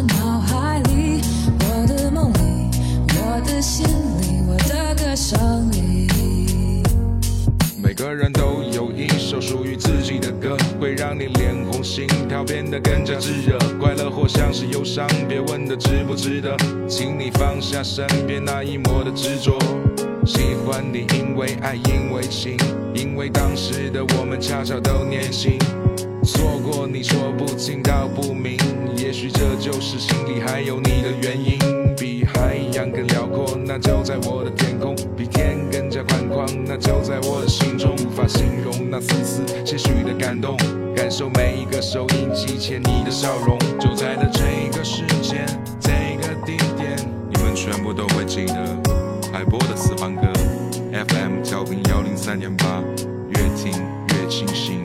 脑海里我的梦里我的心里我的歌声里。每个人都有一首属于自己的歌会让你脸红心跳变得更加炙热快乐或像是忧伤别问值不值得请你放下身边那一抹的执着喜欢你因为爱因为情因为当时的我们恰巧都年轻。错过你说不清道不明，也许这就是心里还有你的原因。比海洋更辽阔，那就在我的天空；比天更加宽广，那就在我的心中。无法形容那丝丝些许的感动，感受每一个收音机前你的笑容。就在的这个时间，这个地点，你们全部都会记得海波的私房歌。FM 调频幺零三点八，越听越清醒。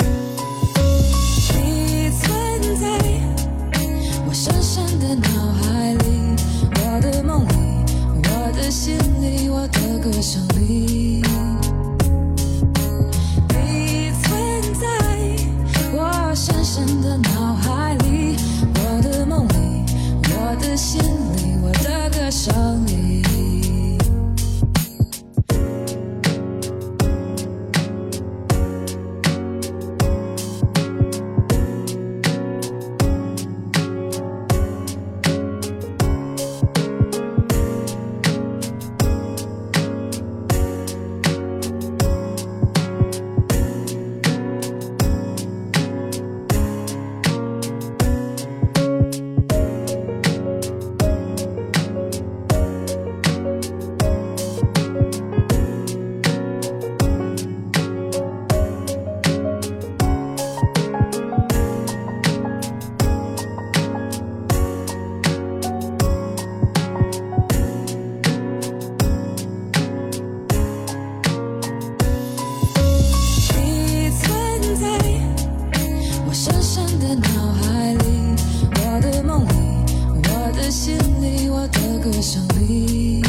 歌声里。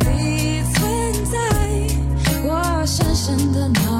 你存在我深深的脑